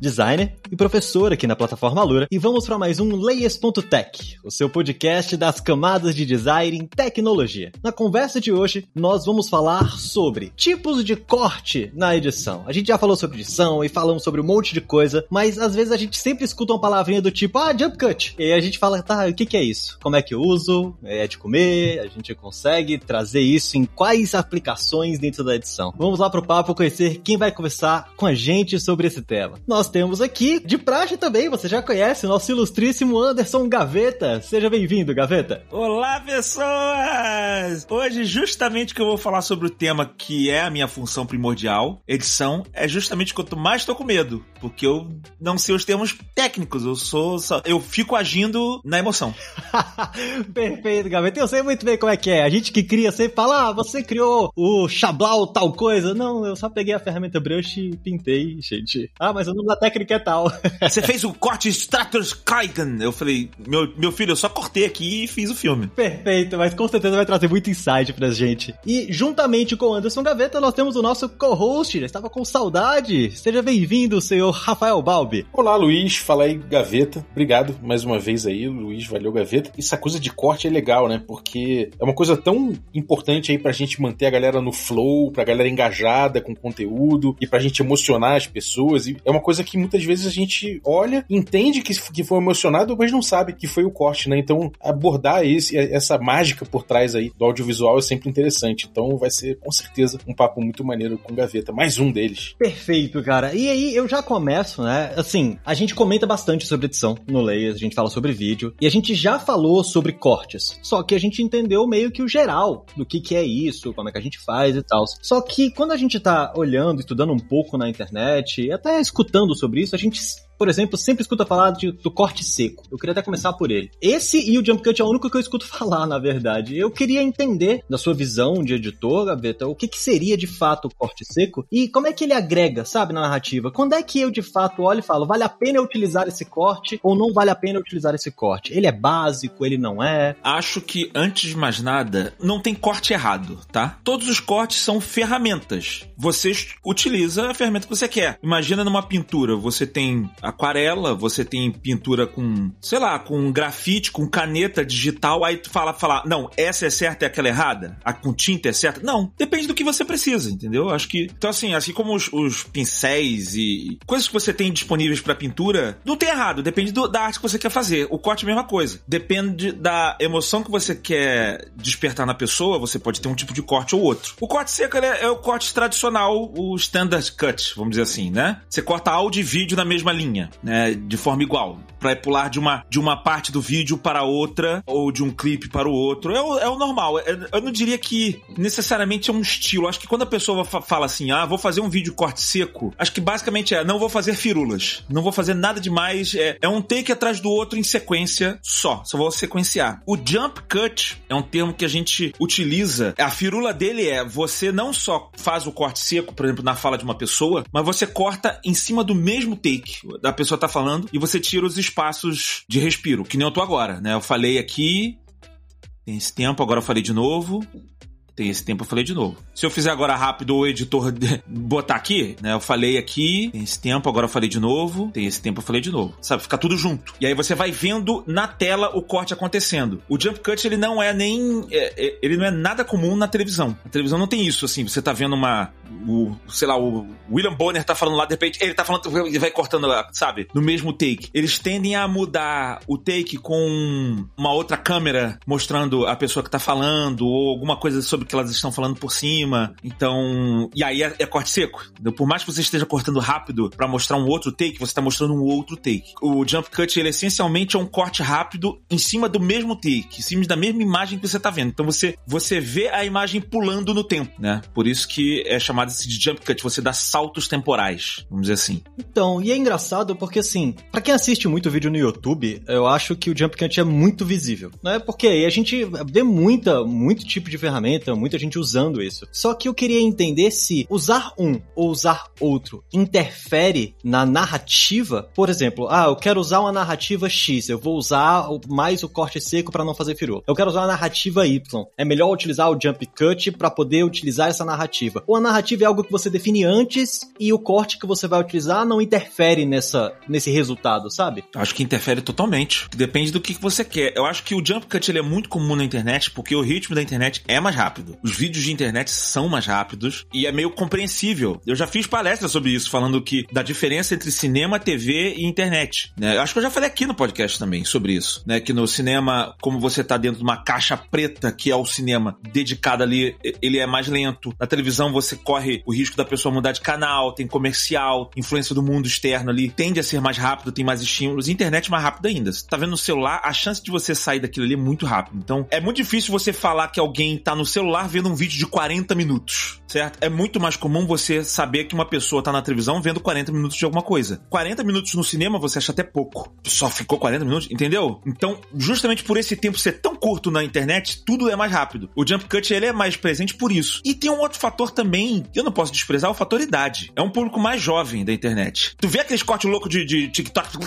designer e professor aqui na plataforma Lura, e vamos para mais um Layers.tech, o seu podcast das camadas de design em tecnologia. Na conversa de hoje, nós vamos falar sobre tipos de corte na edição. A gente já falou sobre edição e falamos sobre um monte de coisa, mas às vezes a gente sempre escuta uma palavrinha do tipo, ah, jump cut. E a gente fala, tá, o que, que é isso? Como é que eu uso? É de comer? A gente consegue trazer isso em quais aplicações dentro da edição? Vamos lá pro papo conhecer quem vai conversar com a gente sobre esse tema. Nós nós temos aqui, de praxe também, você já conhece, o nosso ilustríssimo Anderson Gaveta. Seja bem-vindo, Gaveta. Olá, pessoas! Hoje, justamente que eu vou falar sobre o tema que é a minha função primordial, edição, é justamente quanto mais estou com medo, porque eu não sei os termos técnicos, eu sou só, eu fico agindo na emoção. Perfeito, Gaveta. Eu sei muito bem como é que é. A gente que cria sempre fala, ah, você criou o Xablau tal coisa. Não, eu só peguei a ferramenta brush e pintei, gente. Ah, mas eu não técnica é tal. Você fez o corte Stratos Kraken. Eu falei, meu, meu filho, eu só cortei aqui e fiz o filme. Perfeito, mas com certeza vai trazer muito insight pra gente. E juntamente com o Anderson Gaveta, nós temos o nosso co-host. Estava com saudade. Seja bem-vindo, senhor Rafael Balbi. Olá, Luiz. Fala aí, Gaveta. Obrigado mais uma vez aí, Luiz. Valeu, Gaveta. Essa coisa de corte é legal, né? Porque é uma coisa tão importante aí pra gente manter a galera no flow, pra galera engajada com o conteúdo e pra gente emocionar as pessoas. E é uma coisa que muitas vezes a gente olha, entende que, que foi emocionado, mas não sabe que foi o corte, né? Então, abordar esse, essa mágica por trás aí do audiovisual é sempre interessante. Então, vai ser com certeza um papo muito maneiro com Gaveta. Mais um deles. Perfeito, cara. E aí, eu já começo, né? Assim, a gente comenta bastante sobre edição no Layers, a gente fala sobre vídeo, e a gente já falou sobre cortes. Só que a gente entendeu meio que o geral do que, que é isso, como é que a gente faz e tal. Só que quando a gente tá olhando, estudando um pouco na internet, até escutando sobre isso, a gente por exemplo, sempre escuta falar de, do corte seco. Eu queria até começar por ele. Esse e o jump cut é o único que eu escuto falar, na verdade. Eu queria entender, da sua visão de editor, Gaveta, o que, que seria de fato o corte seco e como é que ele agrega, sabe, na narrativa. Quando é que eu de fato olho e falo, vale a pena utilizar esse corte ou não vale a pena utilizar esse corte? Ele é básico, ele não é? Acho que, antes de mais nada, não tem corte errado, tá? Todos os cortes são ferramentas. Você utiliza a ferramenta que você quer. Imagina numa pintura, você tem aquarela, você tem pintura com, sei lá, com grafite, com caneta digital, aí tu fala, fala, não, essa é certa e aquela é errada? A com tinta é certa? Não, depende do que você precisa, entendeu? Acho que, então assim, assim como os, os pincéis e coisas que você tem disponíveis para pintura, não tem errado, depende do, da arte que você quer fazer. O corte é a mesma coisa. Depende da emoção que você quer despertar na pessoa, você pode ter um tipo de corte ou outro. O corte seco é, é o corte tradicional, o standard cut, vamos dizer assim, né? Você corta áudio e vídeo na mesma linha linha, né, de forma igual, para pular de uma, de uma parte do vídeo para outra ou de um clipe para o outro. É o, é o normal. É, eu não diria que necessariamente é um estilo. Acho que quando a pessoa fala assim, ah, vou fazer um vídeo corte seco, acho que basicamente é, não vou fazer firulas, não vou fazer nada demais, é, é um take atrás do outro em sequência só, só vou sequenciar. O jump cut é um termo que a gente utiliza. A firula dele é você não só faz o corte seco, por exemplo, na fala de uma pessoa, mas você corta em cima do mesmo take da pessoa tá falando e você tira os espaços de respiro, que nem eu tô agora, né? Eu falei aqui, tem esse tempo, agora eu falei de novo, tem esse tempo, eu falei de novo. Se eu fizer agora rápido o editor botar aqui, né? Eu falei aqui, tem esse tempo, agora eu falei de novo, tem esse tempo, eu falei de novo. Sabe? Fica tudo junto. E aí você vai vendo na tela o corte acontecendo. O jump cut, ele não é nem. É, é, ele não é nada comum na televisão. A televisão não tem isso, assim. Você tá vendo uma. O, sei lá, o William Bonner tá falando lá, de repente, ele tá falando, ele vai cortando, sabe? No mesmo take. Eles tendem a mudar o take com uma outra câmera mostrando a pessoa que tá falando, ou alguma coisa sobre que elas estão falando por cima. Então. E aí é, é corte seco. Então, por mais que você esteja cortando rápido para mostrar um outro take, você tá mostrando um outro take. O jump cut, ele essencialmente é um corte rápido em cima do mesmo take, em cima da mesma imagem que você tá vendo. Então você, você vê a imagem pulando no tempo, né? Por isso que é chamado de jump cut, você dá saltos temporais, vamos dizer assim. Então, e é engraçado porque assim, para quem assiste muito vídeo no YouTube, eu acho que o jump cut é muito visível, né? Porque aí a gente vê muita, muito tipo de ferramenta, muita gente usando isso. Só que eu queria entender se usar um ou usar outro interfere na narrativa. Por exemplo, ah, eu quero usar uma narrativa X, eu vou usar mais o corte seco para não fazer firula. Eu quero usar uma narrativa Y. É melhor utilizar o jump cut para poder utilizar essa narrativa. Ou a narrativa é algo que você define antes e o corte que você vai utilizar não interfere nessa, nesse resultado, sabe? Acho que interfere totalmente. Depende do que você quer. Eu acho que o jump cut ele é muito comum na internet porque o ritmo da internet é mais rápido. Os vídeos de internet são mais rápidos e é meio compreensível. Eu já fiz palestra sobre isso, falando que da diferença entre cinema, TV e internet. Né? Acho que eu já falei aqui no podcast também sobre isso, né? Que no cinema, como você tá dentro de uma caixa preta que é o cinema dedicado ali, ele é mais lento. Na televisão você corre o risco da pessoa mudar de canal, tem comercial, influência do mundo externo ali, tende a ser mais rápido, tem mais estímulos. Internet mais rápido ainda. Você tá vendo no celular, a chance de você sair daquilo ali é muito rápido. Então, é muito difícil você falar que alguém tá no celular vendo um vídeo de 40 minutos, certo? É muito mais comum você saber que uma pessoa tá na televisão vendo 40 minutos de alguma coisa. 40 minutos no cinema você acha até pouco. Só ficou 40 minutos, entendeu? Então, justamente por esse tempo ser tão curto na internet, tudo é mais rápido. O jump cut ele é mais presente por isso. E tem um outro fator também, que eu não posso desprezar, o fator idade. É um público mais jovem da internet. Tu vê aqueles cortes loucos de, de TikTok.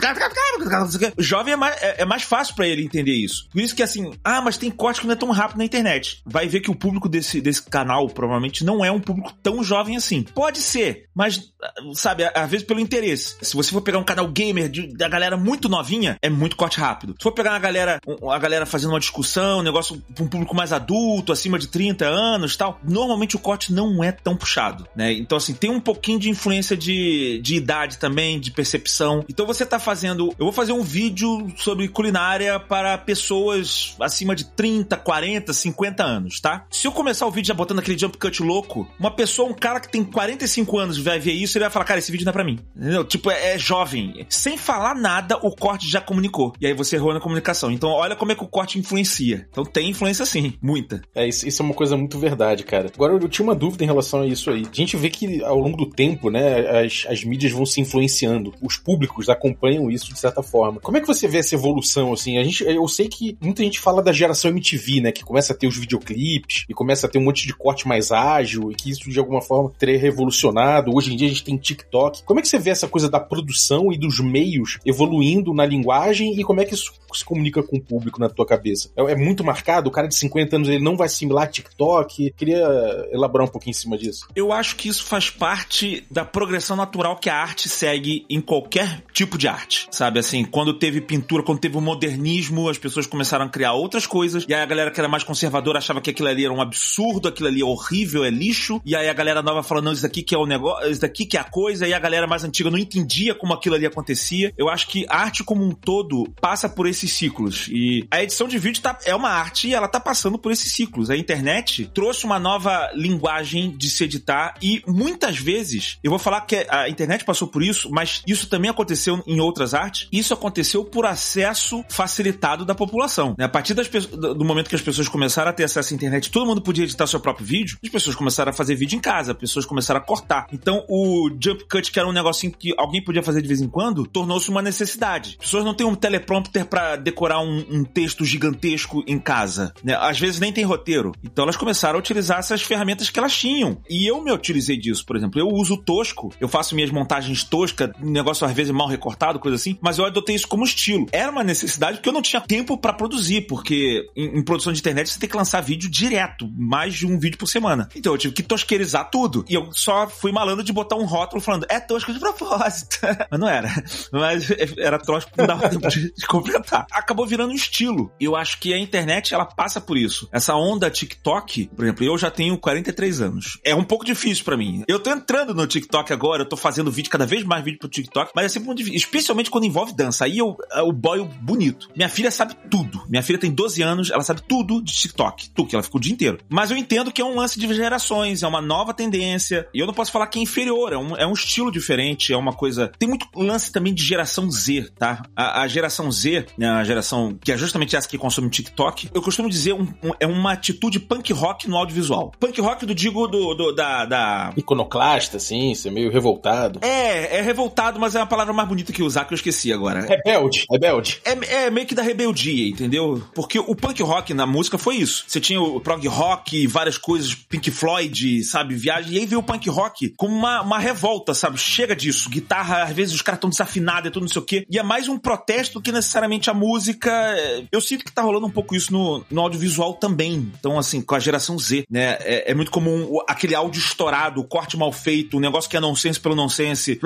Jovem é mais, é, é mais fácil para ele entender isso. Por isso que assim, ah, mas tem corte que não é tão rápido na internet. Vai ver que o público desse, desse canal provavelmente não é um público tão jovem assim. Pode ser, mas, sabe, às vezes pelo interesse. Se você for pegar um canal gamer de, da galera muito novinha, é muito corte rápido. Se for pegar uma galera, a galera fazendo uma discussão, um negócio pra um público mais adulto, acima de 30 anos tal, normalmente o corte não é tão puxado, né? Então, assim, tem um pouquinho de influência de, de idade também, de percepção. Então você tá fazendo. Eu vou fazer um vídeo sobre culinária para pessoas acima de 30, 40, 50 anos, tá? Se eu começar o vídeo já botando aquele jump cut louco, uma pessoa, um cara que tem 45 anos vai ver isso, ele vai falar, cara, esse vídeo não é pra mim. Entendeu? Tipo, é, é jovem. Sem falar nada, o corte já comunicou. E aí você errou na comunicação. Então, olha como é que o corte influencia. Então tem influência sim, muita. É, isso, isso é uma coisa muito verdade, cara. Agora, eu tinha uma dúvida em relação a isso aí. A gente vê que ao longo do tempo, né, as, as mídias vão se influenciando. Os públicos acompanham isso de certa forma. Como é que você vê essa evolução, assim? A gente, eu sei que muita gente fala da geração MTV, né, que começa a ter os videoclipes e começa a ter um monte de corte mais ágil e que isso de alguma forma teria revolucionado. Hoje em dia a gente tem TikTok. Como é que você vê essa coisa da produção e dos meios evoluindo na linguagem e como é que isso se comunica com o público na tua cabeça? É, é muito marcado? O cara de 50 anos ele não vai assimilar TikTok? Queria elaborar um pouquinho em cima disso. Eu acho que isso faz parte da progressão natural que a arte segue em qualquer tipo de arte. Sabe assim, quando teve pintura, quando teve o modernismo, as pessoas começaram a criar outras coisas, e aí a galera que era mais conservadora achava que aquilo ali era um absurdo, aquilo ali é horrível, é lixo, e aí a galera nova falando, não, isso daqui que é o negócio, isso daqui que é a coisa, e a galera mais antiga não entendia como aquilo ali acontecia. Eu acho que arte como um todo passa por esses ciclos, e a edição de vídeo tá, é uma arte e ela tá passando por esses ciclos. A internet trouxe uma nova linguagem de se editar, e muitas vezes, eu vou falar que a internet passou por isso, mas isso também aconteceu em outras artes, isso aconteceu por acesso facilitado da população. Né? A partir das, do momento que as pessoas começaram a ter acesso à internet, todo mundo podia editar seu próprio vídeo, as pessoas começaram a fazer vídeo em casa, as pessoas começaram a cortar. Então o jump cut, que era um negocinho que alguém podia fazer de vez em quando, tornou-se uma necessidade. As pessoas não têm um teleprompter para decorar um, um, texto gigantesco em casa. Né? Às vezes nem tem roteiro. Então elas começaram a utilizar essas ferramentas que elas tinham. E eu me utilizei disso, por exemplo. Eu uso tosco, eu faço minhas montagens toscas, negócio às vezes mal recortado, coisa assim, mas eu adotei isso como estilo. Era uma necessidade porque eu não tinha tempo para produzir, porque em, em, produção de internet você tem que lançar vídeo direto, mais de um vídeo por semana. Então eu tive que tosquerizar tudo. E eu só fui malandro de botar um rótulo falando, é tosco de propósito. mas não era. Mas era tosco, não dava tempo de, completar. Acabou virando um estilo. E eu acho que a internet, ela passa por isso. Essa onda TikTok, por exemplo, eu já tenho 43 anos. É um pouco difícil para mim. Eu tô entrando no TikTok agora, eu tô fazendo vídeo, cada vez mais vídeo pro TikTok, mas é sempre muito difícil. Especialmente quando envolve dança. Aí eu, o boy bonito. Minha filha sabe tudo. Minha filha tem 12 anos, ela sabe tudo de TikTok. Tudo, que ela ficou o dia inteiro. Mas eu entendo que é um lance de gerações, é uma nova tendência. E eu não posso falar que é inferior, é um, é um estilo diferente, é uma coisa. Tem muito lance também de geração Z, tá? A, a geração Z, né, a geração que é justamente essa que consome TikTok, eu costumo dizer um, um, é uma atitude punk rock no audiovisual. Punk rock do digo do, do da, da. Iconoclasta, assim, ser meio revoltado. É, é revoltado, mas é uma palavra mais bonita que usar que eu esqueci agora. Rebelde, rebelde. É, é meio que da rebeldia, entendeu? Porque o punk rock na música foi isso. Você tinha o prog rock rock, várias coisas, Pink Floyd, sabe, viagem. E aí veio o punk rock como uma, uma revolta, sabe? Chega disso. Guitarra, às vezes os caras estão desafinados e tudo, não sei o quê. E é mais um protesto do que necessariamente a música. Eu sinto que tá rolando um pouco isso no, no audiovisual também. Então, assim, com a geração Z, né? É, é muito comum aquele áudio estourado, o corte mal feito, o negócio que é nonsense pelo nonsense.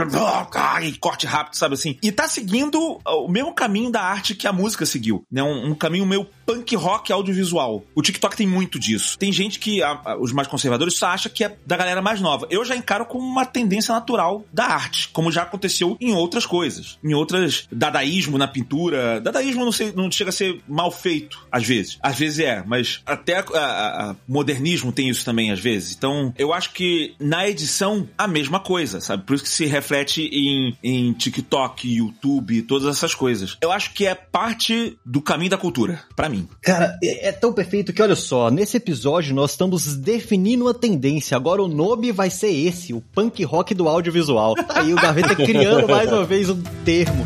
Corte rápido, sabe assim? E tá seguindo o mesmo caminho da arte que a música seguiu, né? Um, um caminho meio punk rock audiovisual. O TikTok tem muito disso. Tem gente que, a, a, os mais conservadores, só acha que é da galera mais nova. Eu já encaro como uma tendência natural da arte, como já aconteceu em outras coisas. Em outras, dadaísmo na pintura. Dadaísmo não, sei, não chega a ser mal feito, às vezes. Às vezes é, mas até a, modernismo tem isso também, às vezes. Então, eu acho que na edição, a mesma coisa, sabe? Por isso que se reflete em, em TikTok, YouTube, todas essas coisas. Eu acho que é parte do caminho da cultura, para mim mim. Cara, é, é, tão perfeito que olha só, nesse episódio nós estamos definindo uma tendência. Agora o nome vai ser esse, o punk rock do audiovisual. Tá aí o Gaveta criando mais uma vez um termo.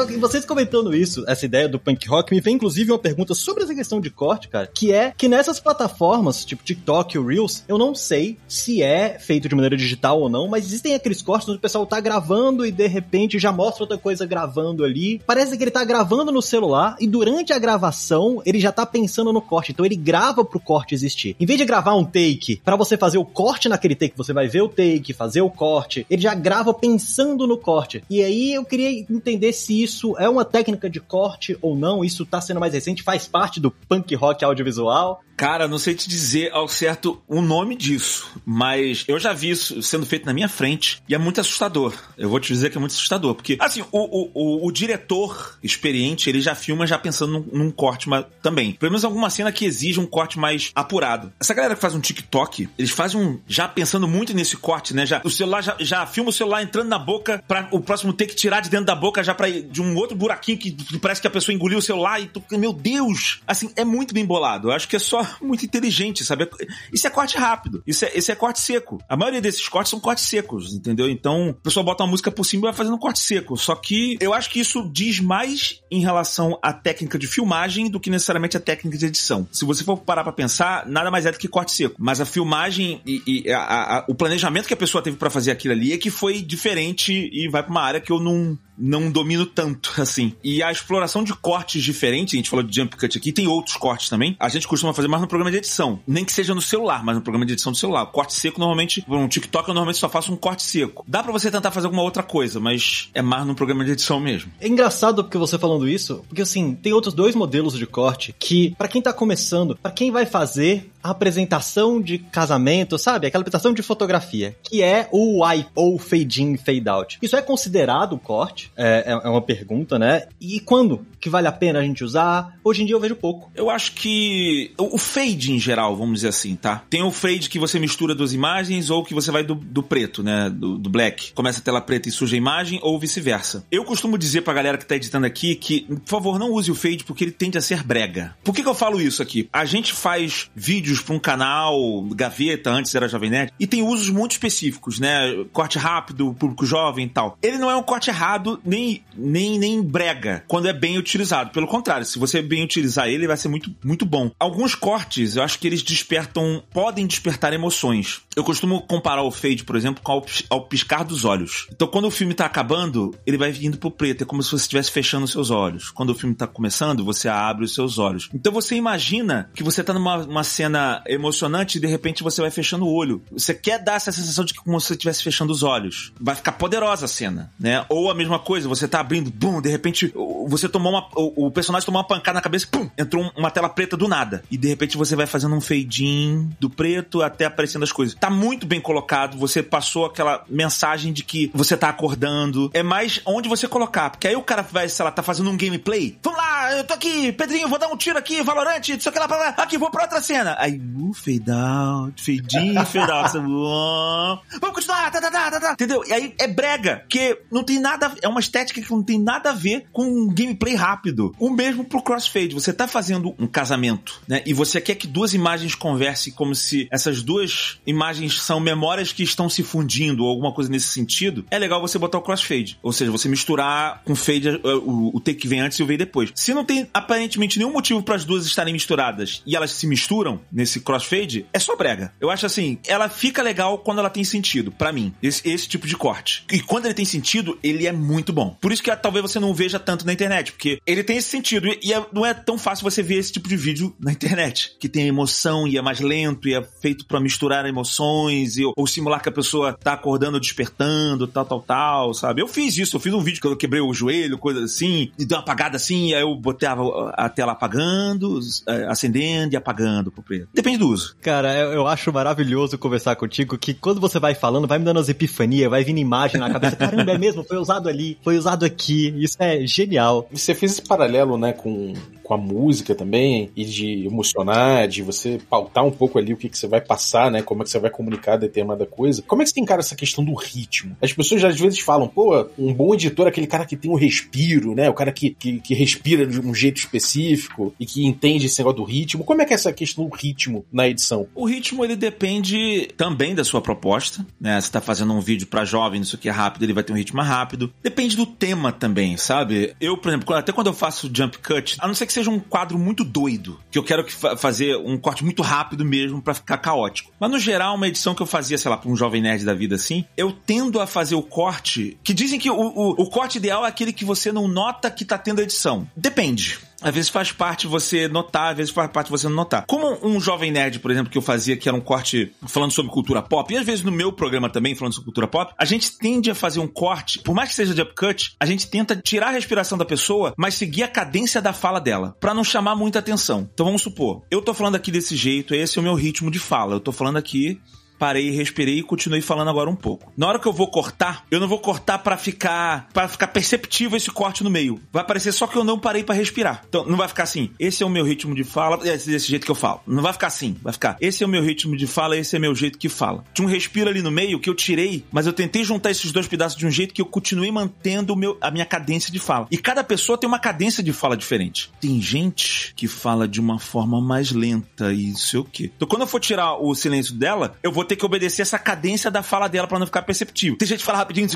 Só que vocês comentando isso, essa ideia do punk rock, me vem inclusive uma pergunta sobre essa questão de corte, cara, que é que nessas plataformas, tipo TikTok e Reels, eu não sei se é feito de maneira digital ou não, mas existem aqueles cortes onde o pessoal tá gravando e de repente já mostra outra coisa gravando ali. Parece que ele tá gravando no celular e durante a gravação ele já tá pensando no corte, então ele grava pro corte existir. Em vez de gravar um take para você fazer o corte naquele take, você vai ver o take, fazer o corte, ele já grava pensando no corte. E aí eu queria entender se isso é uma técnica de corte ou não? Isso tá sendo mais recente? Faz parte do punk rock audiovisual? Cara, não sei te dizer ao certo o nome disso, mas eu já vi isso sendo feito na minha frente e é muito assustador. Eu vou te dizer que é muito assustador, porque, assim, o, o, o, o diretor experiente, ele já filma já pensando num, num, corte mas, também. Pelo menos alguma cena que exige um corte mais apurado. Essa galera que faz um TikTok, eles fazem um. já pensando muito nesse corte, né? Já, o celular já, já filma o celular entrando na boca para o próximo ter que tirar de dentro da boca já pra ir de um outro buraquinho que, que parece que a pessoa engoliu o celular e tu, meu Deus! Assim, é muito bem bolado. Eu acho que é só muito inteligente, sabe? Isso é corte rápido. Isso é, esse é corte seco. A maioria desses cortes são cortes secos, entendeu? Então, a pessoa bota uma música por cima e vai fazendo um corte seco. Só que eu acho que isso diz mais em relação à técnica de filmagem do que necessariamente a técnica de edição. Se você for parar pra pensar, nada mais é do que corte seco. Mas a filmagem e, e a, a, o planejamento que a pessoa teve para fazer aquilo ali é que foi diferente e vai pra uma área que eu não, não domino tanto, assim. E a exploração de cortes diferentes, a gente falou de jump cut aqui, tem outros cortes também. A gente costuma fazer mais no programa de edição. Nem que seja no celular, mas no programa de edição do celular. corte seco, normalmente, no TikTok eu normalmente só faço um corte seco. Dá para você tentar fazer alguma outra coisa, mas é mais no programa de edição mesmo. É engraçado porque você falando isso, porque assim, tem outros dois modelos de corte que, para quem tá começando, para quem vai fazer apresentação de casamento, sabe? Aquela apresentação de fotografia, que é o wipe, ou fade in, fade out. Isso é considerado corte? É, é, é uma pergunta, né? E quando que vale a pena a gente usar? Hoje em dia eu vejo pouco. Eu acho que o fade em geral, vamos dizer assim, tá? Tem o fade que você mistura duas imagens ou que você vai do, do preto, né? Do, do, black. Começa a tela preta e suja a imagem ou vice-versa. Eu costumo dizer pra galera que tá editando aqui que, por favor, não use o fade porque ele tende a ser brega. Por que, que eu falo isso aqui? A gente faz vídeos pra um canal gaveta, antes era Jovem Nerd, e tem usos muito específicos, né? Corte rápido, público jovem e tal. Ele não é um corte errado, nem, nem, nem brega, quando é bem utilizado. Pelo contrário, se você bem utilizar ele, vai ser muito, muito bom. Alguns cortes, eu acho que eles despertam, podem despertar emoções. Eu costumo comparar o fade, por exemplo, com ao, ao piscar dos olhos. Então, quando o filme tá acabando, ele vai vindo pro preto, é como se você estivesse fechando os seus olhos. Quando o filme tá começando, você abre os seus olhos. Então, você imagina que você tá numa cena emocionante e de repente você vai fechando o olho. Você quer dar essa sensação de que como se você estivesse fechando os olhos. Vai ficar poderosa a cena, né? Ou a mesma coisa, você tá abrindo, bum, de repente você tomou uma. O, personagem tomou uma pancada na cabeça, pum, entrou uma tela preta do nada. E de repente você vai fazendo um fade in do preto até aparecendo as coisas. Tá muito bem colocado, você passou aquela mensagem de que você tá acordando. É mais onde você colocar, porque aí o cara vai, sei lá, tá fazendo um gameplay. Vamos lá, eu tô aqui, Pedrinho, vou dar um tiro aqui, Valorante, não sei o que lá. Aqui, vou pra outra cena. Aí Aí, uh, fade out, fade in, fade out. Vamos continuar, tá, tá, tá, tá, tá. Entendeu? E aí é brega, que não tem nada, é uma estética que não tem nada a ver com um gameplay rápido. O mesmo pro crossfade. Você tá fazendo um casamento, né? E você quer que duas imagens conversem como se essas duas imagens são memórias que estão se fundindo ou alguma coisa nesse sentido. É legal você botar o crossfade. Ou seja, você misturar com fade o, o take que vem antes e o vem depois. Se não tem aparentemente nenhum motivo para as duas estarem misturadas e elas se misturam nesse crossfade, é só brega. Eu acho assim, ela fica legal quando ela tem sentido, para mim. Esse, esse tipo de corte. E quando ele tem sentido, ele é muito bom. Por isso que talvez você não veja tanto na internet, porque ele tem esse sentido e, e é, não é tão fácil você ver esse tipo de vídeo na internet, que tem emoção e é mais lento e é feito para misturar emoções e, ou simular que a pessoa tá acordando, despertando, tal, tal, tal, sabe? Eu fiz isso, eu fiz um vídeo que eu quebrei o joelho, coisa assim, e deu uma apagada assim, aí eu botei a tela apagando, é, acendendo e apagando pro preto. Depende do uso. Cara, eu acho maravilhoso conversar contigo que quando você vai falando, vai me dando as epifanias, vai vindo imagem na cabeça. Caramba, é mesmo, foi usado ali, foi usado aqui. Isso é genial. Você fez esse paralelo, né, com com a música também, e de emocionar, de você pautar um pouco ali o que, que você vai passar, né? Como é que você vai comunicar determinada coisa. Como é que você encara essa questão do ritmo? As pessoas às vezes falam, pô, um bom editor é aquele cara que tem um respiro, né? O cara que, que, que respira de um jeito específico e que entende esse negócio do ritmo. Como é que é essa questão do ritmo na edição? O ritmo, ele depende também da sua proposta, né? Você tá fazendo um vídeo para jovem, isso aqui é rápido, ele vai ter um ritmo rápido. Depende do tema também, sabe? Eu, por exemplo, até quando eu faço jump cut, a não ser que seja um quadro muito doido, que eu quero que fa fazer um corte muito rápido mesmo para ficar caótico. Mas no geral, uma edição que eu fazia, sei lá, pra um jovem nerd da vida assim, eu tendo a fazer o corte, que dizem que o, o, o corte ideal é aquele que você não nota que tá tendo edição. Depende. Às vezes faz parte você notar, às vezes faz parte você não notar. Como um jovem nerd, por exemplo, que eu fazia, que era um corte falando sobre cultura pop, e às vezes no meu programa também, falando sobre cultura pop, a gente tende a fazer um corte, por mais que seja de upcut, a gente tenta tirar a respiração da pessoa, mas seguir a cadência da fala dela, para não chamar muita atenção. Então vamos supor, eu tô falando aqui desse jeito, esse é o meu ritmo de fala. Eu tô falando aqui parei, respirei e continuei falando agora um pouco. Na hora que eu vou cortar, eu não vou cortar para ficar para ficar perceptível esse corte no meio. Vai parecer só que eu não parei para respirar. Então não vai ficar assim. Esse é o meu ritmo de fala, é desse jeito que eu falo. Não vai ficar assim. Vai ficar. Esse é o meu ritmo de fala, esse é meu jeito que fala. Tinha um respiro ali no meio que eu tirei, mas eu tentei juntar esses dois pedaços de um jeito que eu continuei mantendo meu, a minha cadência de fala. E cada pessoa tem uma cadência de fala diferente. Tem gente que fala de uma forma mais lenta e sei o quê. Então quando eu for tirar o silêncio dela, eu vou ter que obedecer essa cadência da fala dela para não ficar perceptível. Tem gente que fala rapidinho,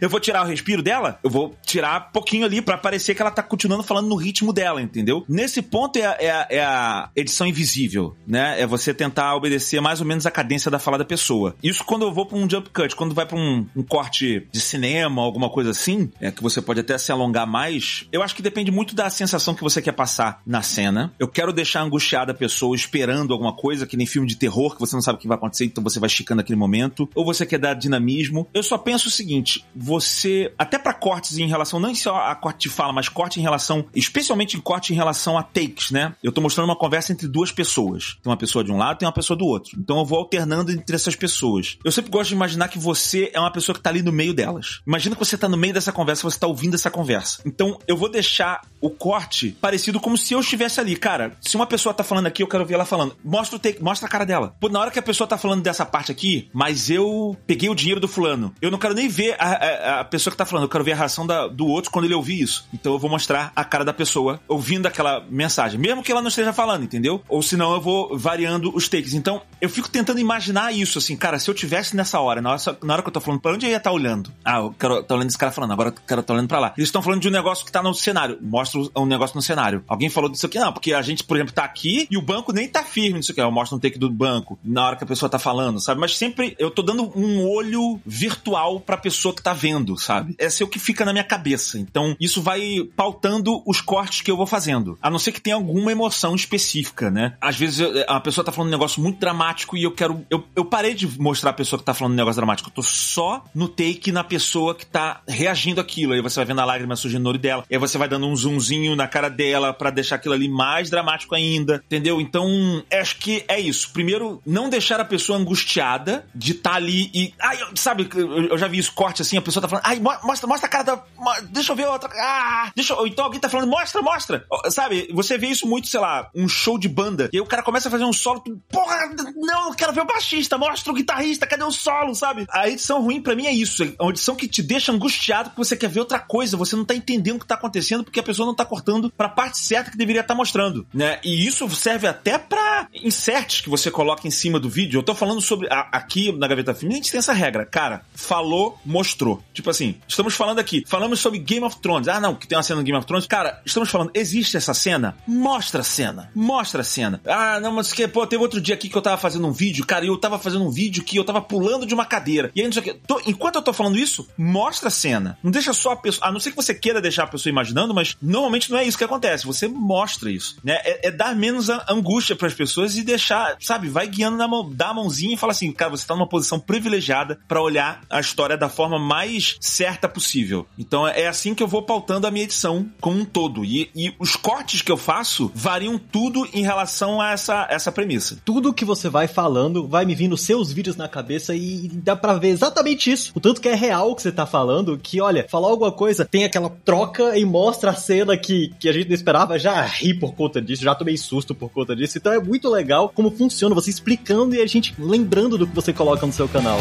eu vou tirar o respiro dela, eu vou tirar pouquinho ali para parecer que ela tá continuando falando no ritmo dela, entendeu? Nesse ponto é a, é é a edição invisível, né? É você tentar obedecer mais ou menos a cadência da fala da pessoa. Isso quando eu vou pra um jump cut, quando vai pra um, um corte de cinema, alguma coisa assim, é que você pode até se alongar mais, eu acho que depende muito da sensação que você quer passar na cena. Eu quero deixar angustiada a pessoa esperando alguma coisa, que nem filme de terror, que você não sabe o que vai acontecer, então você vai esticando naquele momento, ou você quer dar dinamismo. Eu só penso o seguinte: você, até para cortes em relação, não só a corte de fala, mas corte em relação, especialmente em corte em relação a takes, né? Eu tô mostrando uma conversa entre duas pessoas. Tem uma pessoa de um lado, tem uma pessoa do outro. Então eu vou alternando entre essas pessoas. Eu sempre gosto de imaginar que você é uma pessoa que tá ali no meio delas. Imagina que você tá no meio dessa conversa, você tá ouvindo essa conversa. Então eu vou deixar o corte parecido como se eu estivesse ali. Cara, se uma pessoa tá falando aqui, eu quero ver ela falando. Mostra o take, mostra a cara dela. Na hora que a pessoa tá falando dessa parte aqui, mas eu peguei o dinheiro do fulano. Eu não quero nem ver a, a, a pessoa que tá falando, eu quero ver a reação da, do outro quando ele ouvir isso. Então eu vou mostrar a cara da pessoa ouvindo aquela mensagem, mesmo que ela não esteja falando, entendeu? Ou senão eu vou variando os takes. Então eu fico tentando imaginar isso, assim, cara, se eu tivesse nessa hora, na hora, na hora que eu tô falando, pra onde eu ia estar tá olhando? Ah, eu quero tô olhando esse cara falando, agora eu quero tô olhando pra lá. Eles estão falando de um negócio que tá no cenário. Mostra um negócio no cenário. Alguém falou disso aqui, não, porque a gente, por exemplo, tá aqui e o banco nem tá firme nisso aqui. Eu mostro um take do banco na hora que a pessoa tá falando, sabe? Mas sempre eu tô dando um olho virtual pra pessoa que tá vendo, sabe? Esse é o que fica na minha cabeça. Então, isso vai pautando os cortes que eu vou fazendo. A não ser que tenha alguma emoção específica, né? Às vezes a pessoa tá falando um negócio muito dramático e eu quero. Eu, eu parei de mostrar a pessoa que tá falando um negócio dramático. Eu tô só no take na pessoa que tá reagindo aquilo. Aí você vai vendo a lágrima surgindo no olho dela. Aí você vai dando um zoomzinho na cara dela para deixar aquilo ali mais dramático ainda. Entendeu? Então, acho que é isso. Primeiro, não deixar a pessoa angustiada angustiada de estar tá ali e. Ai, sabe, eu já vi isso, corte assim, a pessoa tá falando, ai, mostra, mostra a cara da. Deixa eu ver outra. Ah, deixa eu. Então alguém tá falando, mostra, mostra. Sabe, você vê isso muito, sei lá, um show de banda, e aí o cara começa a fazer um solo, tu, porra, não, eu quero ver o baixista, mostra o guitarrista, cadê o solo, sabe? A edição ruim para mim é isso, é uma edição que te deixa angustiado porque você quer ver outra coisa, você não tá entendendo o que tá acontecendo porque a pessoa não tá cortando pra parte certa que deveria estar tá mostrando, né? E isso serve até para inserts que você coloca em cima do vídeo. Eu tô falando sobre. A, aqui na Gaveta Filme, a gente tem essa regra. Cara, falou, mostrou. Tipo assim, estamos falando aqui, falamos sobre Game of Thrones. Ah, não, que tem uma cena no Game of Thrones. Cara, estamos falando, existe essa cena? Mostra a cena. Mostra a cena. Ah, não, mas que, pô, teve outro dia aqui que eu tava fazendo um vídeo, cara, e eu tava fazendo um vídeo que eu tava pulando de uma cadeira. E aí, não sei o que. Tô, enquanto eu tô falando isso, mostra a cena. Não deixa só a pessoa. A não ser que você queira deixar a pessoa imaginando, mas normalmente não é isso que acontece. Você mostra isso. Né? É, é dar menos angústia para as pessoas e deixar, sabe, vai guiando na mão, dá a mãozinha fala assim, cara, você tá numa posição privilegiada para olhar a história da forma mais certa possível. Então é assim que eu vou pautando a minha edição como um todo. E, e os cortes que eu faço variam tudo em relação a essa, essa premissa. Tudo que você vai falando vai me vindo seus vídeos na cabeça e dá pra ver exatamente isso. O tanto que é real que você tá falando, que olha, falar alguma coisa, tem aquela troca e mostra a cena que, que a gente não esperava, já ri por conta disso, já tomei susto por conta disso. Então é muito legal como funciona, você explicando e a gente lembrando do que você coloca no seu canal.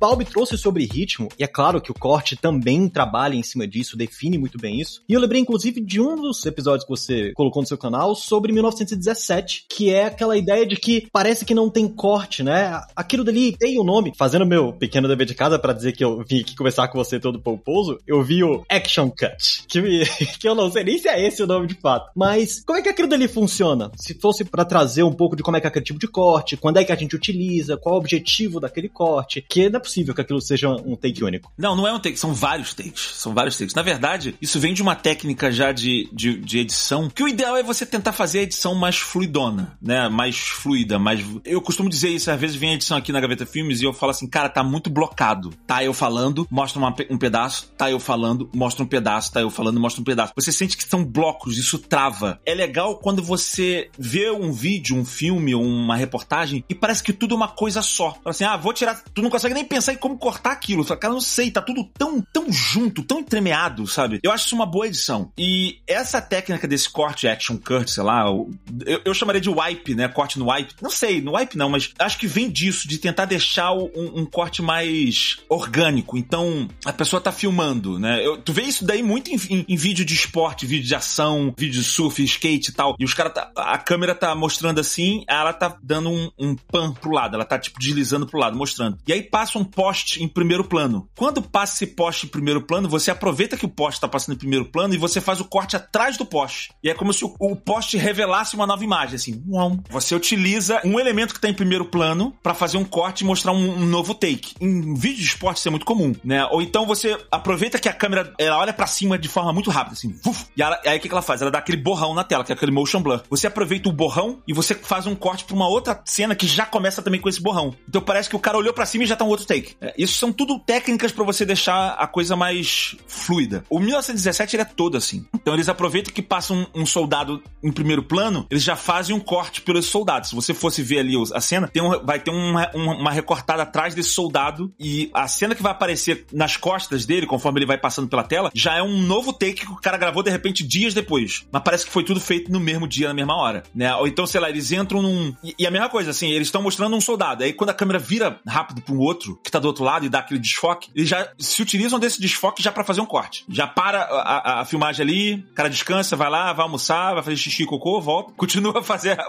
Balbi trouxe sobre ritmo, e é claro que o corte também trabalha em cima disso, define muito bem isso. E eu lembrei, inclusive, de um dos episódios que você colocou no seu canal sobre 1917, que é aquela ideia de que parece que não tem corte, né? Aquilo dali tem o um nome. Fazendo meu pequeno dever de casa para dizer que eu vim aqui conversar com você todo pouso, eu vi o Action Cut, que, me, que eu não sei nem se é esse o nome de fato. Mas como é que aquilo dali funciona? Se fosse para trazer um pouco de como é que é aquele tipo de corte, quando é que a gente utiliza, qual é o objetivo daquele corte, que não é possível que aquilo seja um take único. Não, não é um take, são vários takes. São vários takes. Na verdade, isso vem de uma técnica já de, de, de edição, que o ideal é você tentar fazer a edição mais fluidona, né? Mais fluida, mais. Eu costumo dizer isso, às vezes vem a edição aqui na Gaveta Filmes e eu falo assim, cara, tá muito blocado. Tá eu falando, mostra uma, um pedaço, tá eu falando, mostra um pedaço, tá eu falando, mostra um pedaço. Você sente que são blocos, isso trava. É legal quando você vê um vídeo, um filme, uma reportagem e parece que tudo é uma coisa só. Fala assim, ah, vou tirar. Tu não consegue nem pensar pensar em como cortar aquilo. Só, cara, não sei, tá tudo tão, tão junto, tão entremeado, sabe? Eu acho isso uma boa edição. E essa técnica desse corte action cut, sei lá, eu, eu chamaria de wipe, né? Corte no wipe. Não sei, no wipe não, mas acho que vem disso, de tentar deixar um, um corte mais orgânico. Então, a pessoa tá filmando, né? Eu, tu vê isso daí muito em, em, em, vídeo de esporte, vídeo de ação, vídeo de surf, skate e tal. E os caras tá. A câmera tá mostrando assim, ela tá dando um, um pan pro lado, ela tá tipo deslizando pro lado, mostrando. E aí passa um poste em primeiro plano. Quando passa esse poste em primeiro plano, você aproveita que o poste está passando em primeiro plano e você faz o corte atrás do poste. E é como se o, o poste revelasse uma nova imagem, assim. Você utiliza um elemento que está em primeiro plano para fazer um corte e mostrar um, um, novo take. Em vídeo de esporte isso é muito comum, né? Ou então você aproveita que a câmera ela olha para cima de forma muito rápida, assim. Uf, e ela, aí o que, que ela faz? Ela dá aquele borrão na tela, que é aquele motion blur. Você aproveita o borrão e você faz um corte para uma outra cena que já começa também com esse borrão. Então parece que o cara olhou para cima e já tá um outro take. É, isso são tudo técnicas para você deixar a coisa mais fluida. O 1917 ele é todo assim. Então eles aproveitam que passa um, um soldado em primeiro plano, eles já fazem um corte pelos soldados. Se você fosse ver ali a cena, tem um, vai ter uma, uma recortada atrás desse soldado e a cena que vai aparecer nas costas dele, conforme ele vai passando pela tela, já é um novo take que o cara gravou de repente dias depois. Mas parece que foi tudo feito no mesmo dia, na mesma hora, né? Ou então, sei lá, eles entram num. E, e a mesma coisa, assim, eles estão mostrando um soldado. Aí quando a câmera vira rápido para um outro, que tá do outro lado e dá aquele desfoque, eles já se utilizam desse desfoque já para fazer um corte. Já para a, a, a, filmagem ali, o cara descansa, vai lá, vai almoçar, vai fazer xixi, cocô, volta, continua a fazer a,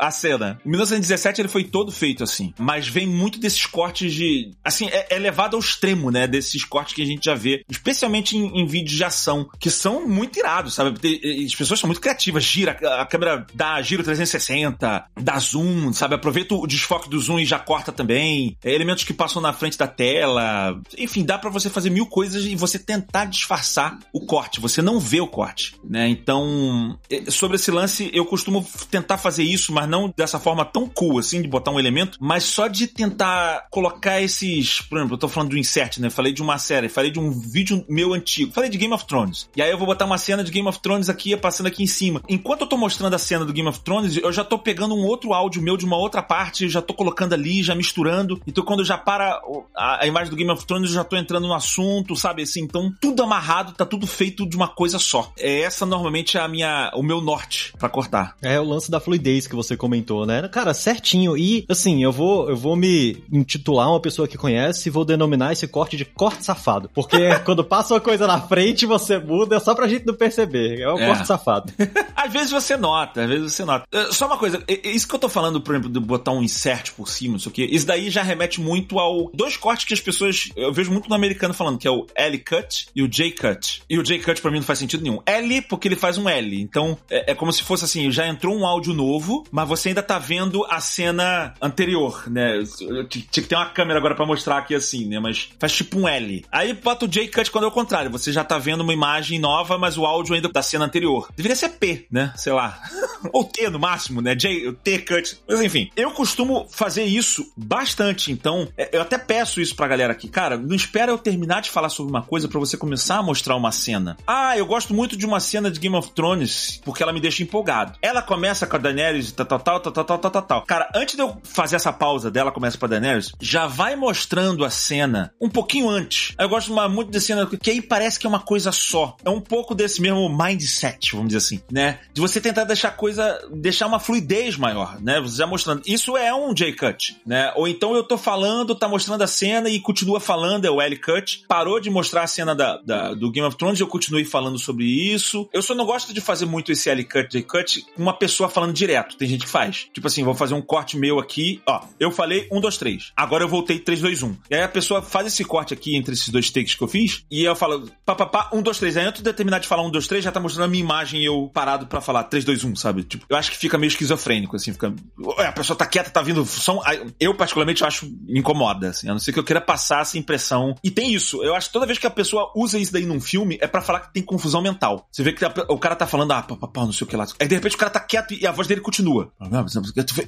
a cena. O 1917 ele foi todo feito assim, mas vem muito desses cortes de, assim, é, é levado ao extremo, né, desses cortes que a gente já vê, especialmente em, em vídeos de ação, que são muito irados, sabe? As pessoas são muito criativas, gira, a câmera dá giro 360, dá zoom, sabe? Aproveita o desfoque do zoom e já corta também. É, elementos que passam passam na frente da tela. Enfim, dá para você fazer mil coisas e você tentar disfarçar o corte. Você não vê o corte, né? Então, sobre esse lance, eu costumo tentar fazer isso, mas não dessa forma tão cool, assim, de botar um elemento, mas só de tentar colocar esses. Por exemplo, eu tô falando do insert, né? Falei de uma série, falei de um vídeo meu antigo, falei de Game of Thrones. E aí eu vou botar uma cena de Game of Thrones aqui, passando aqui em cima. Enquanto eu tô mostrando a cena do Game of Thrones, eu já tô pegando um outro áudio meu de uma outra parte, já tô colocando ali, já misturando. Então quando já para a, a imagem do Game of Thrones, eu já tô entrando no assunto, sabe assim? Então tudo amarrado, tá tudo feito de uma coisa só. É essa normalmente a minha, o meu norte para cortar. É o lance da fluidez que você comentou, né? Cara, certinho. E assim, eu vou, eu vou me intitular uma pessoa que conhece e vou denominar esse corte de corte safado. Porque quando passa uma coisa na frente, você muda, é só pra gente não perceber. É o é. corte safado. às vezes você nota, às vezes você nota. Uh, só uma coisa, isso que eu tô falando, por exemplo, de botar um insert por cima, não sei o quê, isso daí já remete muito ao dois cortes que as pessoas, eu vejo muito no americano falando, que é o L cut e o J cut. E o J cut pra mim não faz sentido nenhum. L porque ele faz um L. Então é, é como se fosse assim, já entrou um áudio novo, mas você ainda tá vendo a cena anterior, né? Tinha que ter uma câmera agora para mostrar aqui assim, né? Mas faz tipo um L. Aí bota o J cut quando é o contrário. Você já tá vendo uma imagem nova, mas o áudio ainda da cena anterior. Deveria ser P, né? Sei lá. Ou T no máximo, né? J, T cut. Mas enfim, eu costumo fazer isso bastante. Então, é, eu até peço isso pra galera aqui. Cara, não espera eu terminar de falar sobre uma coisa para você começar a mostrar uma cena. Ah, eu gosto muito de uma cena de Game of Thrones porque ela me deixa empolgado. Ela começa com a Daenerys, tal, tal, tal, tal, tal, tal, tal, tal. Cara, antes de eu fazer essa pausa dela, começa pra Daenerys, já vai mostrando a cena um pouquinho antes. Eu gosto muito de cena que aí parece que é uma coisa só. É um pouco desse mesmo mindset, vamos dizer assim, né? De você tentar deixar a coisa, deixar uma fluidez maior, né? Você já mostrando. Isso é um J-cut, né? Ou então eu tô falando, tá mostrando a cena e continua falando, é o L-cut. Parou de mostrar a cena da, da, do Game of Thrones, eu continuei falando sobre isso. Eu só não gosto de fazer muito esse L-cut, J-cut com uma pessoa falando direto. Tem gente que faz. Tipo assim, vou fazer um corte meu aqui, ó. Eu falei um, dois, três. Agora eu voltei 3, 2, 1. E aí a pessoa faz esse corte aqui entre esses dois takes que eu fiz e eu falo, pá, pá, pá, um, dois, três. Aí antes de terminar de falar um, dois, três, já tá mostrando a minha imagem e eu parado para falar 3, 2, 1, sabe? Tipo, eu acho que fica meio esquizofrênico, assim, fica. A pessoa tá quieta, tá vindo som. Eu, particularmente, acho me incomoda, assim. A não ser que eu queira passar essa impressão. E tem isso. Eu acho que toda vez que a pessoa usa isso daí num filme, é para falar que tem confusão mental. Você vê que a, o cara tá falando, ah, papapá, não sei o que lá. Aí de repente o cara tá quieto e a voz dele continua.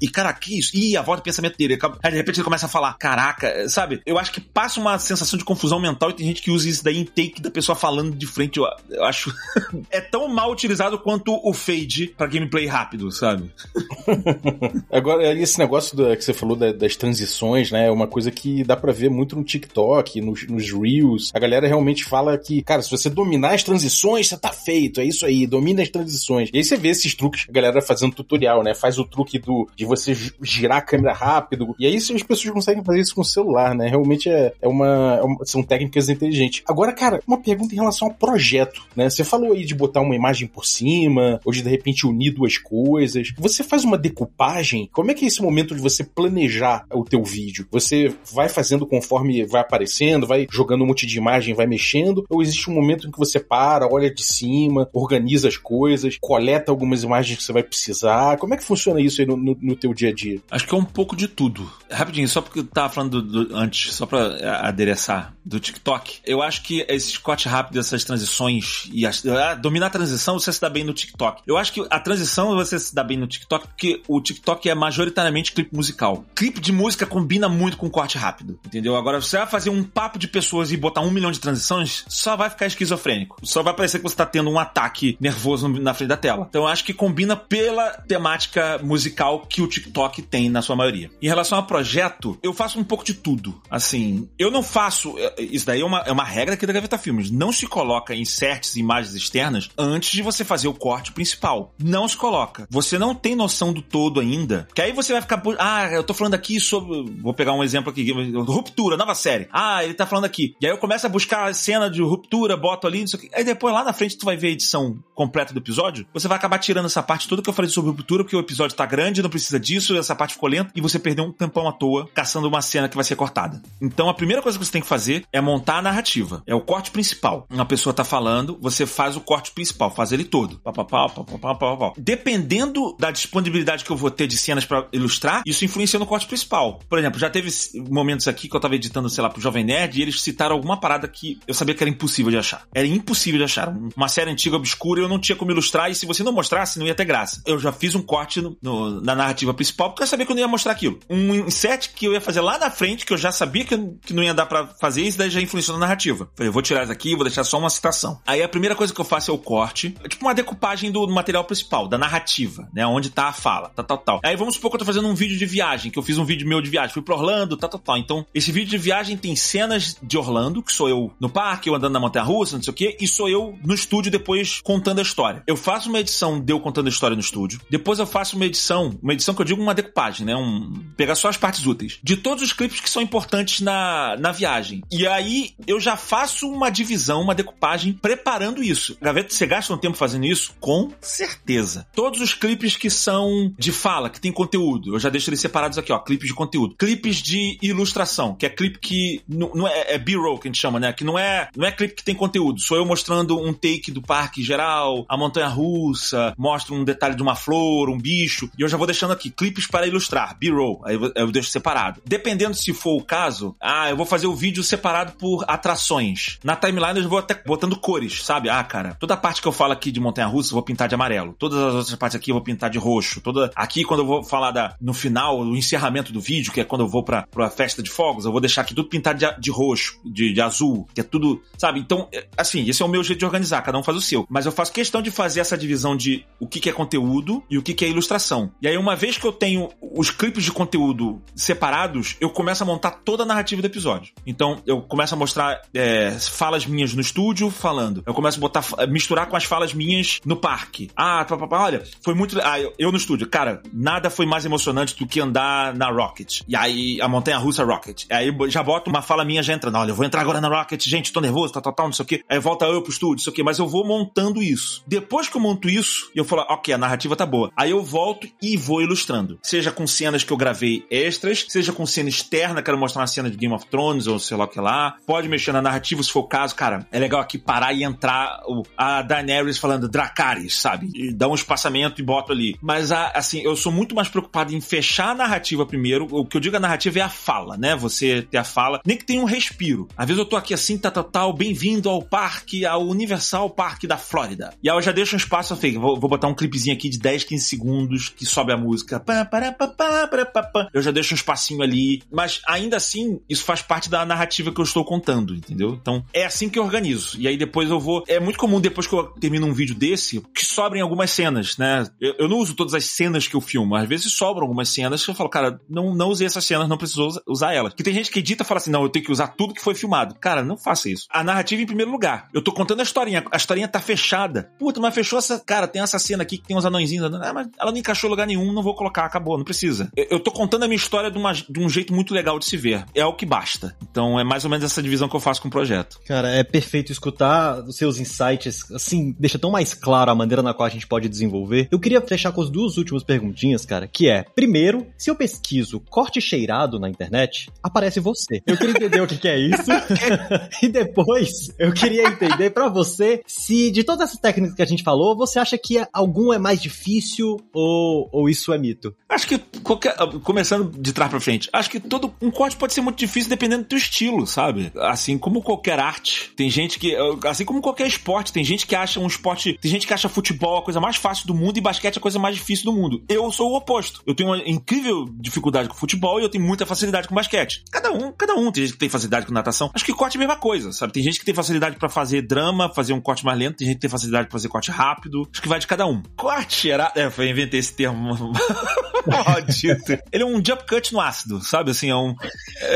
E cara, que isso? Ih, a voz do pensamento dele. Aí de repente ele começa a falar, caraca, sabe? Eu acho que passa uma sensação de confusão mental e tem gente que usa isso daí em take da pessoa falando de frente. Eu, eu acho. é tão mal utilizado quanto o fade para gameplay rápido, sabe? Agora, esse negócio do, que você falou da, das transições, né? É uma coisa que dá para ver muito no TikTok, nos, nos Reels. A galera realmente fala que, cara, se você dominar as transições, você tá feito. É isso aí, domina as transições. E aí você vê esses truques, a galera fazendo tutorial, né? Faz o truque do de você girar a câmera rápido. E aí as pessoas conseguem fazer isso com o celular, né? Realmente é, é, uma, é uma, são técnicas inteligentes. Agora, cara, uma pergunta em relação ao projeto, né? Você falou aí de botar uma imagem por cima, ou de de repente unir duas coisas. Você faz uma decupagem? Como é que é esse momento de você planejar o teu vídeo? Você vai fazendo conforme vai aparecendo, vai jogando um monte de imagem, vai mexendo? Ou existe um momento em que você para, olha de cima, organiza as coisas, coleta algumas imagens que você vai precisar? Como é que funciona isso aí no, no, no teu dia a dia? Acho que é um pouco de tudo. Rapidinho, só porque eu tava falando do, do, antes, só pra adereçar, do TikTok. Eu acho que esse corte rápido, essas transições e as, ah, dominar a transição, você se dá bem no TikTok. Eu acho que a transição você se dá bem no TikTok porque o TikTok é majoritariamente clipe musical. Clipe de música combina muito com corte rápido, entendeu? Agora, você vai fazer um papo de pessoas e botar um milhão de transições, só vai ficar esquizofrênico. Só vai parecer que você tá tendo um ataque nervoso na frente da tela. Então eu acho que combina pela temática musical que o TikTok tem na sua maioria. Em relação a projeto, eu faço um pouco de tudo. Assim, eu não faço. É, isso daí é uma, é uma regra aqui da Gaveta Filmes. Não se coloca inserts e imagens externas antes de você fazer o corte principal. Não se coloca. Você não tem noção do todo ainda. Que aí você vai ficar. Ah, eu tô falando aqui sobre. Vou pegar um exemplo aqui. Ruptura, nova série. Ah, ele tá falando aqui. E aí eu começo a buscar a cena de ruptura, boto ali, isso aqui. Aí depois lá na frente tu vai ver a edição completa do episódio. Você vai acabar tirando essa parte toda que eu falei sobre ruptura, porque o episódio tá grande, não precisa disso, essa parte ficou lenta, e você perdeu um tempão à toa caçando uma cena que vai ser cortada. Então a primeira coisa que você tem que fazer é montar a narrativa. É o corte principal. Uma pessoa tá falando, você faz o corte principal, faz ele todo. Pá, pá, pá, pá, pá, pá, pá. Dependendo da disponibilidade que eu vou ter de cenas para ilustrar, isso influencia no corte principal. Por exemplo, já teve momentos aqui que eu tava editando, sei lá, pro Jovem Nerd e eles citaram alguma parada que eu sabia que era impossível de achar. Era impossível de achar. Uma série antiga, obscura, eu não tinha como ilustrar e se você não mostrasse, não ia ter graça. Eu já fiz um corte no, no, na narrativa principal porque eu sabia que eu não ia mostrar aquilo. Um inset que eu ia fazer lá na frente, que eu já sabia que, que não ia dar para fazer, isso daí já influenciou na narrativa. Falei, eu vou tirar isso aqui, vou deixar só uma citação. Aí a primeira coisa que eu faço é o corte, é tipo uma decupagem do material principal, da narrativa, né? Onde tá a fala, tal, tal. Aí vamos supor que eu tô fazendo um vídeo de viagem, que eu fiz um vídeo meu de viagem, fui pro Orlando, tal, tal, tal. Então, esse vídeo de viagem tem cenas de Orlando, que sou eu no parque, eu andando na montanha russa, não sei o quê, e sou eu no estúdio depois contando a história. Eu faço uma edição de eu contando a história no estúdio, depois eu faço uma edição, uma edição que eu digo uma decupagem, né? Um, pegar só as partes úteis, de todos os clipes que são importantes na, na viagem. E aí eu já faço uma divisão, uma decupagem preparando isso. Gaveta, você gasta um tempo fazendo isso? Com certeza. Todos os clipes que são de fala, que tem conteúdo, eu já deixo eles separados aqui, ó, clipes de conteúdo. Clipes de ilustração, que é clipe que não, é, é B-roll que a gente chama, né? Que não é, não é clipe que tem conteúdo. Sou eu mostrando um take do parque geral, a montanha russa, mostro um detalhe de uma flor, um bicho, e eu já vou deixando aqui clipes para ilustrar, B-roll. Aí eu, eu deixo separado. Dependendo se for o caso, ah, eu vou fazer o vídeo separado por atrações. Na timeline eu vou até botando cores, sabe? Ah, cara, toda a parte que eu falo aqui de montanha russa eu vou pintar de amarelo. Todas as outras partes aqui eu vou pintar de roxo. Toda aqui quando eu vou falar da no final, o encerramento do vídeo, que é quando eu vou para festa de fogos, eu vou deixar aqui tudo pintado de, de roxo, de, de azul, que é tudo, sabe? Então, é, assim, esse é o meu jeito de organizar, cada um faz o seu. Mas eu faço questão de fazer essa divisão de o que, que é conteúdo e o que, que é ilustração. E aí, uma vez que eu tenho os clipes de conteúdo separados, eu começo a montar toda a narrativa do episódio. Então, eu começo a mostrar é, falas minhas no estúdio falando. Eu começo a botar, misturar com as falas minhas no parque. Ah, olha, foi muito. Ah, eu, eu no estúdio, cara, nada foi mais emocionante do que andar na Rocket. E aí, a montanha russa Rocket. Aí já boto uma fala minha já entrando. Olha, eu vou entrar agora na Rocket, gente, tô nervoso, tal, tal, tal, não sei o quê. Aí volta eu pro estúdio, não sei o quê. Mas eu vou montando isso. Depois que eu monto isso, eu falo, ok, a narrativa tá boa. Aí eu volto e vou ilustrando. Seja com cenas que eu gravei extras, seja com cena externa, quero mostrar uma cena de Game of Thrones ou sei lá o que lá. Pode mexer na narrativa se for o caso, cara. É legal aqui parar e entrar o, a Daenerys falando Dracarys, sabe? E dar um espaçamento e boto ali. Mas, assim, eu sou muito mais preocupado em fechar a narrativa primeiro. O que eu digo a narrativa é a fala, né? Você ter a fala, nem que tenha um respiro. Às vezes eu tô aqui assim, tal, tal, tal, bem-vindo ao parque, ao Universal Parque da Flórida. E aí eu já deixo um espaço, eu vou, vou botar um clipezinho aqui de 10, 15 segundos que sobe a música. Eu já deixo um espacinho ali. Mas ainda assim, isso faz parte da narrativa que eu estou contando, entendeu? Então é assim que eu organizo. E aí depois eu vou. É muito comum depois que eu termino um vídeo desse que sobrem algumas cenas, né? Eu, eu não uso todas as cenas que eu filmo. Às vezes sobram algumas cenas que eu falo, cara, não, não usei essas cenas, não precisou usar elas. Porque tem gente que edita e fala assim, não, eu tenho que usar tudo que foi filmado. Cara, não faça isso. A narrativa em primeiro lugar. Eu tô contando a historinha. A historinha tá fechada. Puta, mas fechou essa. Cara, tem essa cena aqui que tem uns anõezinhos. Ah, mas ela não encaixou em lugar nenhum, não vou colocar, acabou, não precisa. Eu, eu tô contando a minha história de, uma, de um jeito muito legal de se ver. É o que basta. Então é mais ou menos essa divisão que eu faço com o projeto. Cara, é perfeito escutar os seus insights. Assim, deixa tão mais claro a maneira na qual a gente pode desenvolver. Eu queria fechar com as duas últimas perguntinhas, cara, que é: primeiro, se eu pesquiso corte cheirado na internet, aparece você. Eu queria entender o que, que é isso. e depois, eu queria entender para você se de todas essas técnicas que a gente falou, você acha que algum é mais difícil ou, ou isso é mito? Acho que qualquer, começando de trás para frente, acho que todo um corte pode ser muito difícil dependendo do estilo, sabe? Assim como qualquer arte, tem gente que, assim como qualquer esporte, tem gente que acha um esporte, tem gente que acha futebol a coisa mais fácil do mundo e basquete a coisa mais difícil do mundo. Eu sou o oposto. Eu tenho uma incrível dificuldade com futebol e eu tenho muita facilidade com basquete. Cada um, cada um. Tem gente que tem facilidade com natação. Acho que corte é a mesma coisa, sabe? Tem gente que tem facilidade para fazer drama, fazer um corte mais lento, tem gente que tem facilidade pra fazer corte rápido. Acho que vai de cada um. Corte era. É, foi inventei esse termo. Maldito. Ele é um jump cut no ácido, sabe? Assim, é um.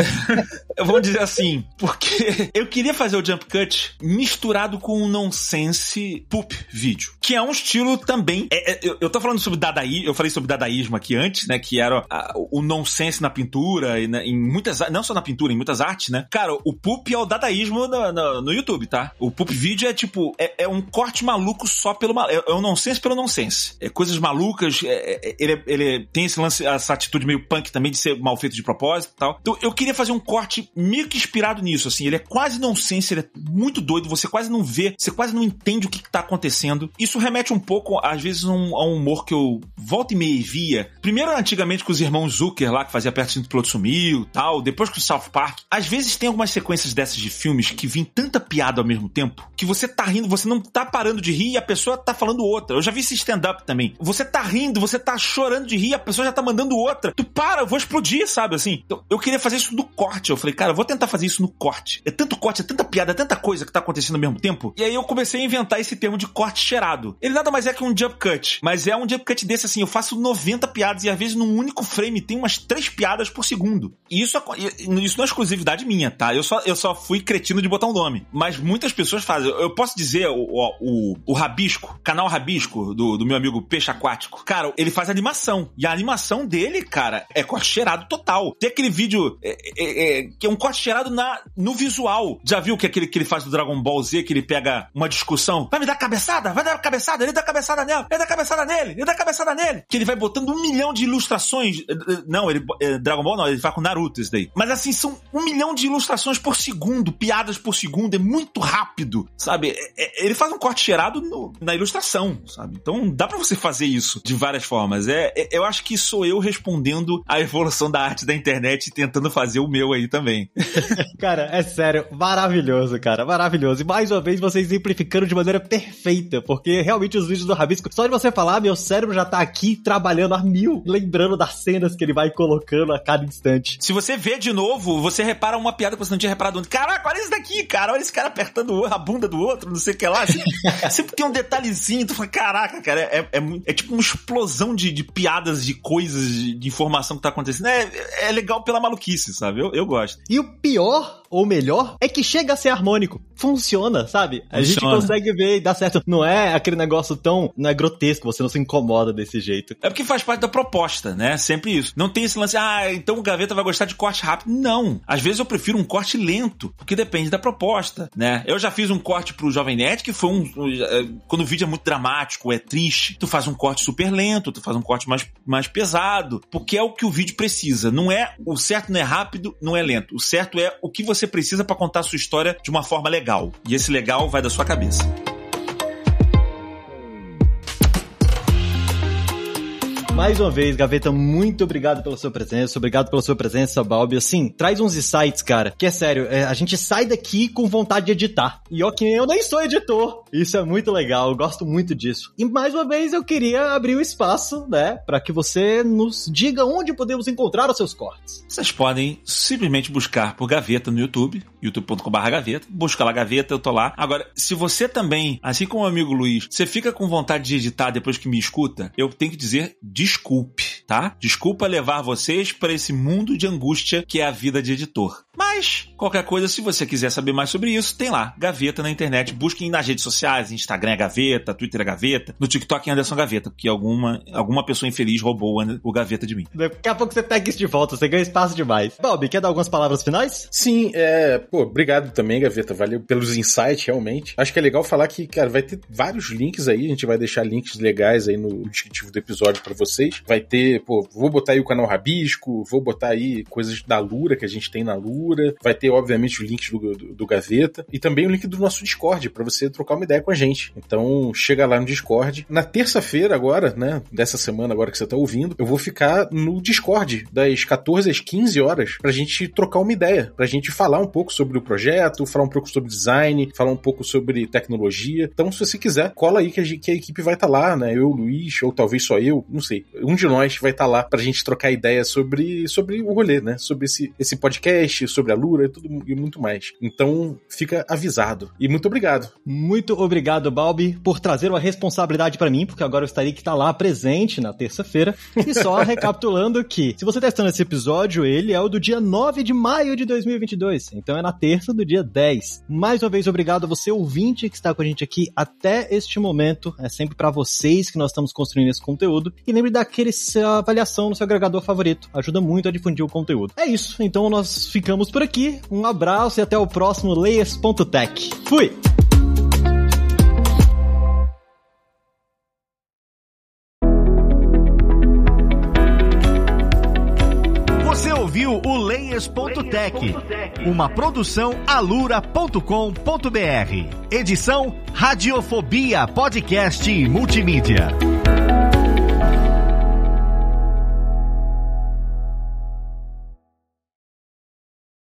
Vamos dizer assim, porque eu queria fazer o jump cut misturado com um nonsense poop vídeo, que é um estilo também. É, é, eu, eu tô falando sobre dadaí, eu falei sobre dadaísmo aqui antes, né? Que era a, o nonsense na pintura e na, em muitas, não só na pintura, em muitas artes, né? Cara, o poop é o dadaísmo no, no, no YouTube, tá? O poop vídeo é tipo, é, é, um corte maluco só pelo mal, é, é um nonsense pelo nonsense. É coisas malucas, é, é, ele, ele tem esse lance, essa atitude meio punk também de ser mal feito de propósito e tal. Então eu queria fazer um corte meio que inspirado nisso, assim. Ele é quase nonsense, ele é muito doido, você quase não vê, você quase não entende o que, que tá acontecendo. Isso remete um pouco, às vezes, um, a um humor que eu volta e meia via. Primeiro, antigamente, com os irmãos Zucker lá, que fazia perto do Piloto Sumiu tal, depois que o South Park, às vezes tem algumas sequências dessas de filmes que vem tanta piada ao mesmo tempo que você tá rindo, você não tá parando de rir e a pessoa tá falando outra. Eu já vi esse stand-up também. Você tá rindo, você tá chorando de rir, a pessoa já tá mandando outra. Tu para, eu vou explodir, sabe assim? Então, eu queria fazer isso no corte. Eu falei, cara, eu vou tentar fazer isso no corte. É tanto corte, é tanta piada, é tanta coisa que tá acontecendo ao mesmo tempo. E aí eu comecei a inventar esse termo de corte cheirado. Ele nada mais é que um jump cut, mas é um jump cut desse assim, eu faço 90 piadas e às vezes num único frame tem umas três piadas por segundo. Isso, isso não é exclusividade minha, tá? Eu só, eu só fui cretino de botar um nome. Mas muitas pessoas fazem. Eu posso dizer, o, o, o Rabisco, canal Rabisco, do, do meu amigo Peixe Aquático. Cara, ele faz animação. E a animação dele, cara, é corte cheirado total. Tem aquele vídeo é, é, é, que é um corte cheirado na, no visual. Já viu que aquele que ele faz do Dragon Ball Z, que ele pega uma discussão? Vai me dar cabeçada? Vai dar cabeçada? Ele dá cabeçada nela, ele dá cabeçada nele, ele dá cabeçada nele. Que ele vai botando um milhão de ilustrações. Não, ele. Eh, Dragon Ball não, ele faz com Naruto isso daí. Mas assim, são um milhão de ilustrações por segundo, piadas por segundo, é muito rápido, sabe? É, é, ele faz um corte cheirado no, na ilustração, sabe? Então dá para você fazer isso de várias formas. É, é, eu acho que sou eu respondendo à evolução da arte da internet e tentando fazer o meu aí também. cara, é sério, maravilhoso, cara, maravilhoso. E mais uma vez vocês simplificando de maneira perfeita, porque realmente os vídeos do Rabisco, só de você falar, meu cérebro já tá aqui trabalhando a mil, lembrando das cenas que ele vai colocando a cada instante. Se você vê de novo, você repara uma piada que você não tinha reparado antes. Caraca, olha isso daqui, cara, olha esse cara apertando a bunda do outro, não sei o que lá. Sempre, sempre tem um detalhezinho, tu fala, caraca, cara, é, é, é tipo uma explosão de, de piadas, de coisas, de, de, informação que tá acontecendo. É, é legal pela maluquice, sabe? Eu, eu gosto. E o pior, ou melhor, é que chega a ser harmônico. Funciona, sabe? A Funciona. gente consegue ver e dá certo. Não é aquele negócio tão. Não é grotesco, você não se incomoda desse jeito. É porque faz parte da proposta, né? Sempre isso. Não tem esse lance, ah, então o Gaveta vai gostar de corte rápido. Não. Às vezes eu prefiro um corte lento, porque depende da proposta, né? Eu já fiz um corte pro Jovem Nerd que foi um. É, quando o vídeo é muito dramático, é triste, tu faz um corte super lento, tu faz um corte mais, mais pesado, porque é o que o vídeo precisa. Não é. O certo não é rápido, não é lento. O certo é o que você precisa para contar a sua história de uma forma legal. E esse legal vai da sua cabeça. Mais uma vez, Gaveta, muito obrigado pela sua presença, obrigado pela sua presença, Balbi. Assim, traz uns insights, cara, que é sério, é, a gente sai daqui com vontade de editar. E ó, que eu nem sou editor. Isso é muito legal, eu gosto muito disso. E mais uma vez, eu queria abrir o um espaço, né, para que você nos diga onde podemos encontrar os seus cortes. Vocês podem simplesmente buscar por Gaveta no YouTube, youtube.com.br Gaveta, busca lá Gaveta, eu tô lá. Agora, se você também, assim como o amigo Luiz, você fica com vontade de editar depois que me escuta, eu tenho que dizer desculpe, tá? Desculpa levar vocês para esse mundo de angústia que é a vida de editor. Mas, qualquer coisa, se você quiser saber mais sobre isso, tem lá, Gaveta na internet. Busquem nas redes sociais, Instagram é Gaveta, Twitter é Gaveta, no TikTok é Anderson Gaveta, porque alguma, alguma pessoa infeliz roubou o Gaveta de mim. Daqui a pouco você pega isso de volta, você ganha espaço demais. Bob, quer dar algumas palavras finais? Sim, é. Pô, obrigado também, Gaveta. Valeu pelos insights, realmente. Acho que é legal falar que, cara, vai ter vários links aí. A gente vai deixar links legais aí no descritivo do episódio para vocês. Vai ter, pô, vou botar aí o canal Rabisco, vou botar aí coisas da Lura que a gente tem na Lura. Vai ter, obviamente, os links do, do, do Gaveta e também o link do nosso Discord para você trocar uma ideia com a gente. Então, chega lá no Discord. Na terça-feira, agora, né, dessa semana, agora que você tá ouvindo, eu vou ficar no Discord das 14 às 15 horas pra gente trocar uma ideia, pra gente falar um pouco sobre o projeto, falar um pouco sobre design, falar um pouco sobre tecnologia. Então, se você quiser, cola aí que a, que a equipe vai estar tá lá, né? Eu, Luiz, ou talvez só eu, não sei. Um de nós vai estar tá lá pra gente trocar ideia sobre, sobre o rolê, né? Sobre esse, esse podcast, sobre a Lura e tudo e muito mais. Então, fica avisado. E muito obrigado. Muito obrigado, Balbi, por trazer uma responsabilidade para mim, porque agora eu estaria que tá lá presente na terça-feira. E só recapitulando que, se você tá estando esse episódio, ele é o do dia 9 de maio de 2022. Então é na terça do dia 10. Mais uma vez, obrigado a você, ouvinte, que está com a gente aqui até este momento. É sempre para vocês que nós estamos construindo esse conteúdo. E lembre daquele sua avaliação no seu agregador favorito. Ajuda muito a difundir o conteúdo. É isso. Então nós ficamos por aqui. Um abraço e até o próximo Layers.tech. Fui! Ouviu o Layers.tech, uma produção alura.com.br. Edição Radiofobia Podcast e Multimídia.